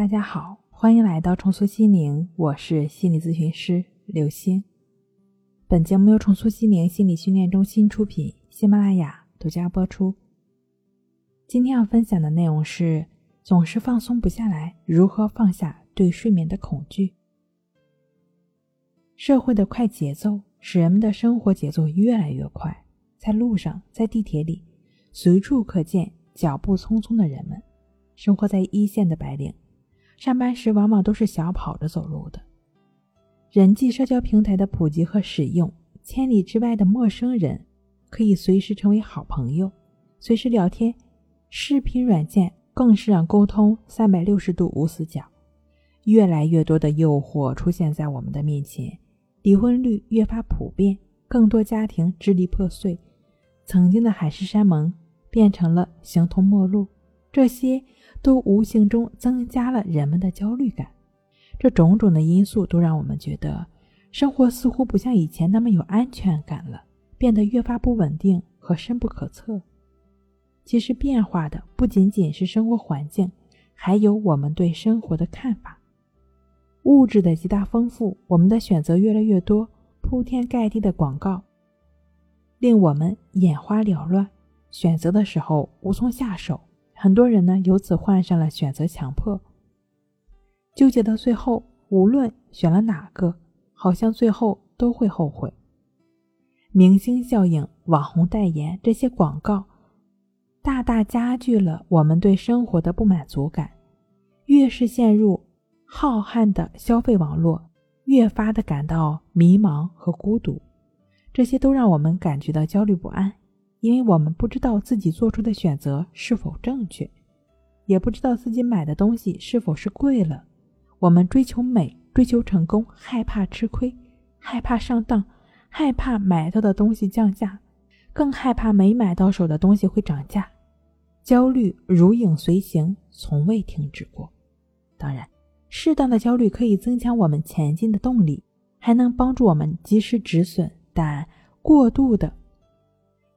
大家好，欢迎来到重塑心灵，我是心理咨询师刘星。本节目由重塑心灵心理训练中心出品，喜马拉雅独家播出。今天要分享的内容是：总是放松不下来，如何放下对睡眠的恐惧？社会的快节奏使人们的生活节奏越来越快，在路上，在地铁里，随处可见脚步匆匆的人们。生活在一线的白领，上班时往往都是小跑着走路的。人际社交平台的普及和使用，千里之外的陌生人可以随时成为好朋友，随时聊天。视频软件更是让沟通三百六十度无死角。越来越多的诱惑出现在我们的面前，离婚率越发普遍，更多家庭支离破碎，曾经的海誓山盟变成了形同陌路。这些。都无形中增加了人们的焦虑感，这种种的因素都让我们觉得生活似乎不像以前那么有安全感了，变得越发不稳定和深不可测。其实变化的不仅仅是生活环境，还有我们对生活的看法。物质的极大丰富，我们的选择越来越多，铺天盖地的广告令我们眼花缭乱，选择的时候无从下手。很多人呢，由此患上了选择强迫，纠结到最后，无论选了哪个，好像最后都会后悔。明星效应、网红代言这些广告，大大加剧了我们对生活的不满足感。越是陷入浩瀚的消费网络，越发的感到迷茫和孤独，这些都让我们感觉到焦虑不安。因为我们不知道自己做出的选择是否正确，也不知道自己买的东西是否是贵了。我们追求美，追求成功，害怕吃亏，害怕上当，害怕买到的东西降价，更害怕没买到手的东西会涨价。焦虑如影随形，从未停止过。当然，适当的焦虑可以增强我们前进的动力，还能帮助我们及时止损。但过度的。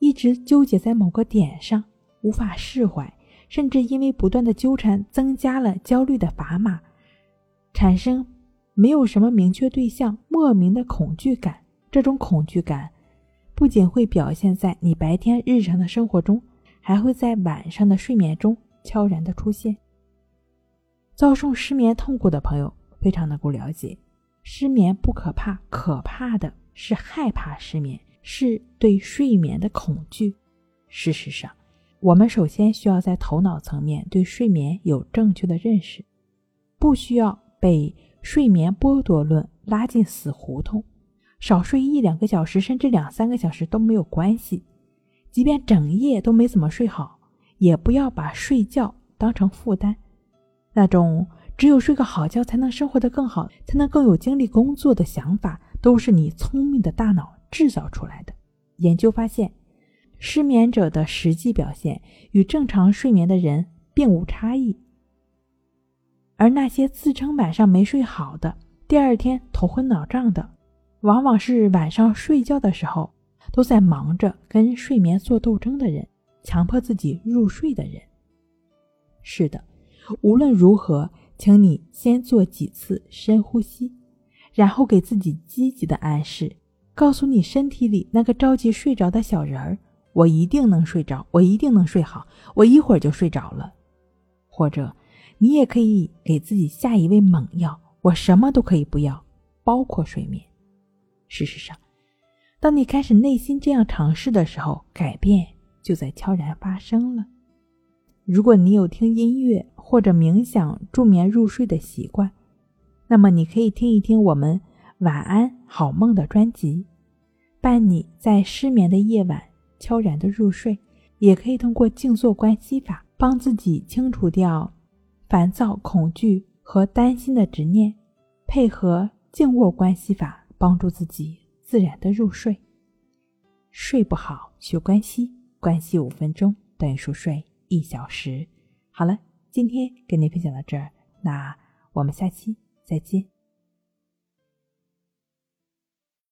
一直纠结在某个点上，无法释怀，甚至因为不断的纠缠，增加了焦虑的砝码，产生没有什么明确对象，莫名的恐惧感。这种恐惧感不仅会表现在你白天日常的生活中，还会在晚上的睡眠中悄然的出现。遭受失眠痛苦的朋友非常能够了解，失眠不可怕，可怕的是害怕失眠。是对睡眠的恐惧。事实上，我们首先需要在头脑层面对睡眠有正确的认识，不需要被睡眠剥夺论拉进死胡同。少睡一两个小时，甚至两三个小时都没有关系。即便整夜都没怎么睡好，也不要把睡觉当成负担。那种只有睡个好觉才能生活得更好，才能更有精力工作的想法，都是你聪明的大脑。制造出来的研究发现，失眠者的实际表现与正常睡眠的人并无差异，而那些自称晚上没睡好的，第二天头昏脑胀的，往往是晚上睡觉的时候都在忙着跟睡眠做斗争的人，强迫自己入睡的人。是的，无论如何，请你先做几次深呼吸，然后给自己积极的暗示。告诉你身体里那个着急睡着的小人儿，我一定能睡着，我一定能睡好，我一会儿就睡着了。或者，你也可以给自己下一味猛药，我什么都可以不要，包括睡眠。事实上，当你开始内心这样尝试的时候，改变就在悄然发生了。如果你有听音乐或者冥想助眠入睡的习惯，那么你可以听一听我们。晚安，好梦的专辑，伴你在失眠的夜晚悄然的入睡。也可以通过静坐观息法，帮自己清除掉烦躁、恐惧和担心的执念，配合静卧观息法，帮助自己自然的入睡。睡不好，学关息，关息五分钟等于熟睡一小时。好了，今天跟您分享到这儿，那我们下期再见。